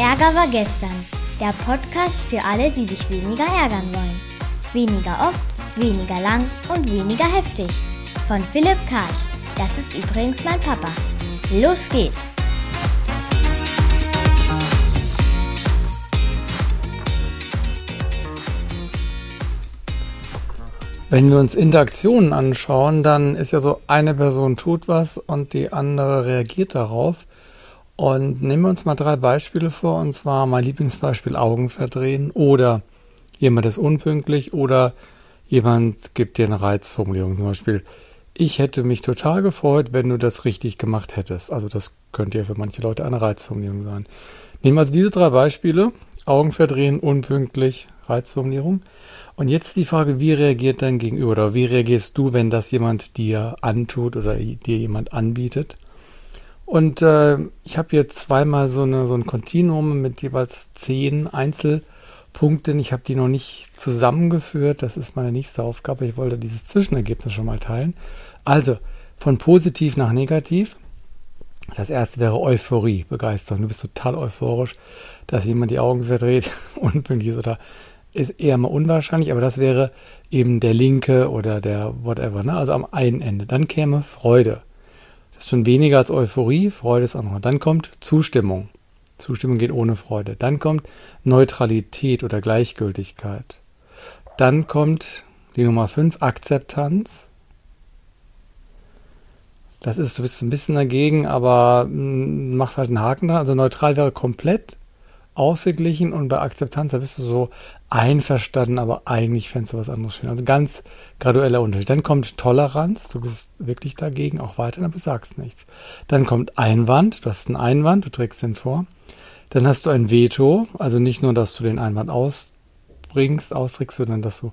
Ärger war gestern. Der Podcast für alle, die sich weniger ärgern wollen. Weniger oft, weniger lang und weniger heftig. Von Philipp Karch. Das ist übrigens mein Papa. Los geht's! Wenn wir uns Interaktionen anschauen, dann ist ja so, eine Person tut was und die andere reagiert darauf. Und nehmen wir uns mal drei Beispiele vor, und zwar mein Lieblingsbeispiel Augen verdrehen oder jemand ist unpünktlich oder jemand gibt dir eine Reizformulierung. Zum Beispiel, ich hätte mich total gefreut, wenn du das richtig gemacht hättest. Also das könnte ja für manche Leute eine Reizformulierung sein. Nehmen wir also diese drei Beispiele, Augen verdrehen, unpünktlich, Reizformulierung. Und jetzt die Frage, wie reagiert dein Gegenüber oder wie reagierst du, wenn das jemand dir antut oder dir jemand anbietet? Und äh, ich habe hier zweimal so, eine, so ein Kontinuum mit jeweils zehn Einzelpunkten. Ich habe die noch nicht zusammengeführt. Das ist meine nächste Aufgabe. Ich wollte dieses Zwischenergebnis schon mal teilen. Also von positiv nach negativ. Das erste wäre Euphorie, Begeisterung. Du bist total euphorisch, dass jemand die Augen verdreht, unpünktlich ist oder ist eher mal unwahrscheinlich, aber das wäre eben der linke oder der whatever, ne? also am einen Ende. Dann käme Freude. Ist schon weniger als Euphorie, Freude ist auch noch. Dann kommt Zustimmung. Zustimmung geht ohne Freude. Dann kommt Neutralität oder Gleichgültigkeit. Dann kommt die Nummer 5, Akzeptanz. Das ist, du bist ein bisschen dagegen, aber mm, macht halt einen Haken dran. Also neutral wäre komplett ausgeglichen und bei Akzeptanz, da bist du so einverstanden, aber eigentlich fändest du was anderes schön. Also ganz gradueller Unterschied. Dann kommt Toleranz, du bist wirklich dagegen, auch weiter, aber du sagst nichts. Dann kommt Einwand, du hast einen Einwand, du trägst den vor. Dann hast du ein Veto, also nicht nur, dass du den Einwand ausbringst, austrägst, sondern dass du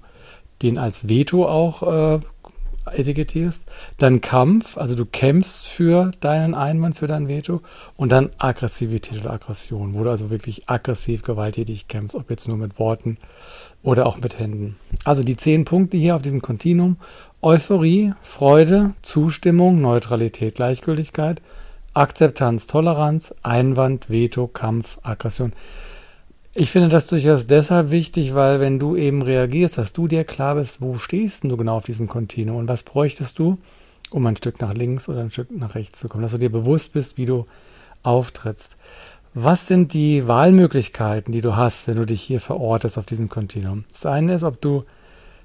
den als Veto auch äh, etikettierst. Dann Kampf, also du kämpfst für deinen Einwand, für dein Veto. Und dann Aggressivität oder Aggression, wo du also wirklich aggressiv, gewalttätig kämpfst, ob jetzt nur mit Worten oder auch mit Händen. Also die zehn Punkte hier auf diesem Kontinuum. Euphorie, Freude, Zustimmung, Neutralität, Gleichgültigkeit, Akzeptanz, Toleranz, Einwand, Veto, Kampf, Aggression. Ich finde das durchaus deshalb wichtig, weil wenn du eben reagierst, dass du dir klar bist, wo stehst du genau auf diesem Kontinuum und was bräuchtest du, um ein Stück nach links oder ein Stück nach rechts zu kommen, dass du dir bewusst bist, wie du auftrittst. Was sind die Wahlmöglichkeiten, die du hast, wenn du dich hier verortest auf diesem Kontinuum? Das eine ist, ob du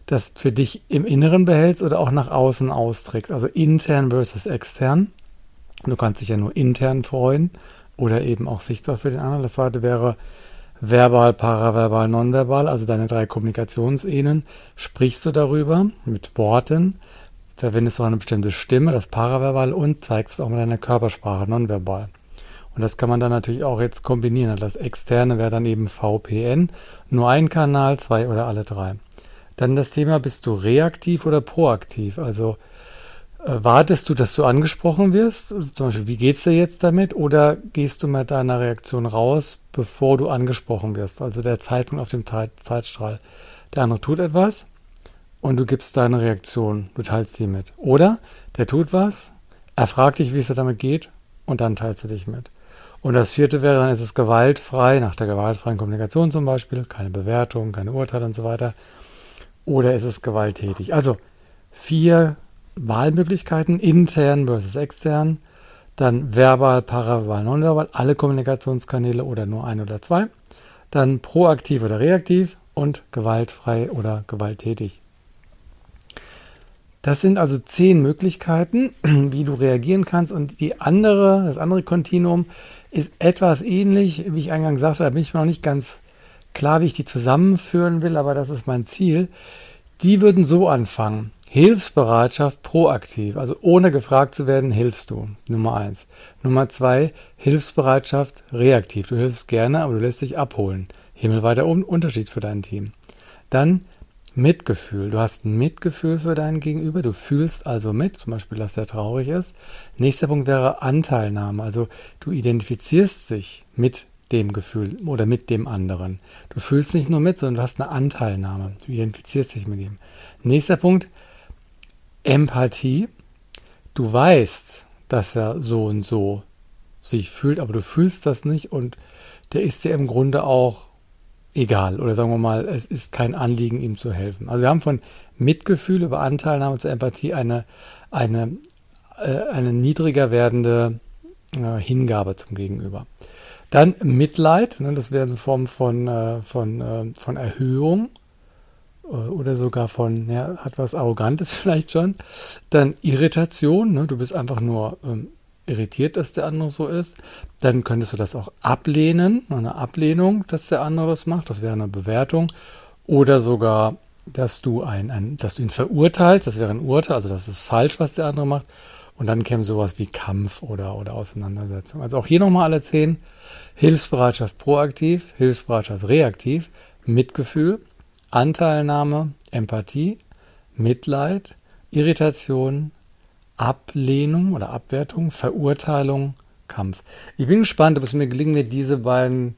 das für dich im Inneren behältst oder auch nach außen austrägst, also intern versus extern. Du kannst dich ja nur intern freuen oder eben auch sichtbar für den anderen. Das zweite wäre, verbal, paraverbal, nonverbal, also deine drei Kommunikationsebenen, sprichst du darüber mit Worten, verwendest du eine bestimmte Stimme, das Paraverbal und zeigst es auch mit deiner Körpersprache, nonverbal. Und das kann man dann natürlich auch jetzt kombinieren. Das externe wäre dann eben VPN, nur ein Kanal, zwei oder alle drei. Dann das Thema, bist du reaktiv oder proaktiv? Also wartest du, dass du angesprochen wirst? Zum Beispiel, wie geht's dir jetzt damit? Oder gehst du mit deiner Reaktion raus, bevor du angesprochen wirst? Also der Zeitpunkt auf dem Zeitstrahl. Der andere tut etwas und du gibst deine Reaktion, du teilst die mit. Oder der tut was, er fragt dich, wie es dir damit geht und dann teilst du dich mit. Und das vierte wäre, dann ist es gewaltfrei, nach der gewaltfreien Kommunikation zum Beispiel, keine Bewertung, keine Urteile und so weiter. Oder ist es gewalttätig? Also vier Wahlmöglichkeiten, intern versus extern, dann verbal, paraverbal, nonverbal, alle Kommunikationskanäle oder nur ein oder zwei, dann proaktiv oder reaktiv und gewaltfrei oder gewalttätig. Das sind also zehn Möglichkeiten, wie du reagieren kannst. Und die andere, das andere Kontinuum ist etwas ähnlich, wie ich eingangs sagte, da bin ich mir noch nicht ganz klar, wie ich die zusammenführen will, aber das ist mein Ziel. Die würden so anfangen. Hilfsbereitschaft proaktiv, also ohne gefragt zu werden, hilfst du. Nummer eins. Nummer zwei, Hilfsbereitschaft reaktiv. Du hilfst gerne, aber du lässt dich abholen. Himmelweiter Unterschied für dein Team. Dann Mitgefühl. Du hast ein Mitgefühl für deinen Gegenüber. Du fühlst also mit, zum Beispiel, dass der traurig ist. Nächster Punkt wäre Anteilnahme. Also du identifizierst dich mit dem Gefühl oder mit dem anderen. Du fühlst nicht nur mit, sondern du hast eine Anteilnahme. Du identifizierst dich mit ihm. Nächster Punkt, Empathie. Du weißt, dass er so und so sich fühlt, aber du fühlst das nicht und der ist dir im Grunde auch egal. Oder sagen wir mal, es ist kein Anliegen, ihm zu helfen. Also wir haben von Mitgefühl über Anteilnahme zur Empathie eine, eine, äh, eine niedriger werdende äh, Hingabe zum Gegenüber. Dann Mitleid, ne, das wäre eine Form von, äh, von, von Erhöhung oder sogar von, ja, hat was Arrogantes vielleicht schon. Dann Irritation, ne, du bist einfach nur ähm, irritiert, dass der andere so ist. Dann könntest du das auch ablehnen, eine Ablehnung, dass der andere das macht, das wäre eine Bewertung. Oder sogar, dass du, ein, ein, dass du ihn verurteilst, das wäre ein Urteil, also das ist falsch, was der andere macht. Und dann käme sowas wie Kampf oder, oder Auseinandersetzung. Also auch hier nochmal alle zehn. Hilfsbereitschaft proaktiv, Hilfsbereitschaft reaktiv, Mitgefühl, Anteilnahme, Empathie, Mitleid, Irritation, Ablehnung oder Abwertung, Verurteilung, Kampf. Ich bin gespannt, ob es mir gelingt, mir diese beiden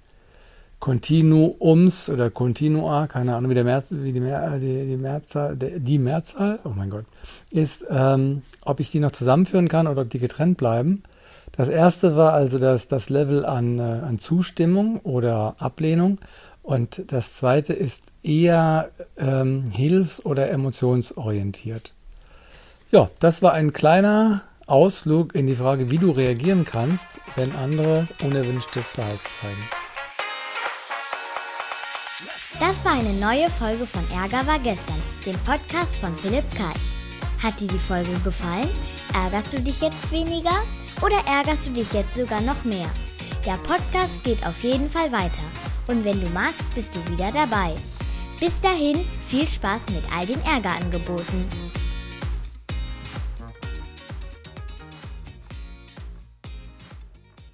Kontinuums oder Kontinua, keine Ahnung, wie, der Merz, wie die, Mehr, die, die, Mehrzahl, die Mehrzahl, oh mein Gott, ist, ähm, ob ich die noch zusammenführen kann oder ob die getrennt bleiben. Das erste war also das, das Level an, äh, an Zustimmung oder Ablehnung. Und das zweite ist eher ähm, hilfs- oder emotionsorientiert. Ja, das war ein kleiner Ausflug in die Frage, wie du reagieren kannst, wenn andere unerwünschtes Verhalten zeigen. Das war eine neue Folge von Ärger war gestern, dem Podcast von Philipp Karch. Hat dir die Folge gefallen? Ärgerst du dich jetzt weniger oder ärgerst du dich jetzt sogar noch mehr? Der Podcast geht auf jeden Fall weiter und wenn du magst, bist du wieder dabei. Bis dahin, viel Spaß mit all den Ärgerangeboten.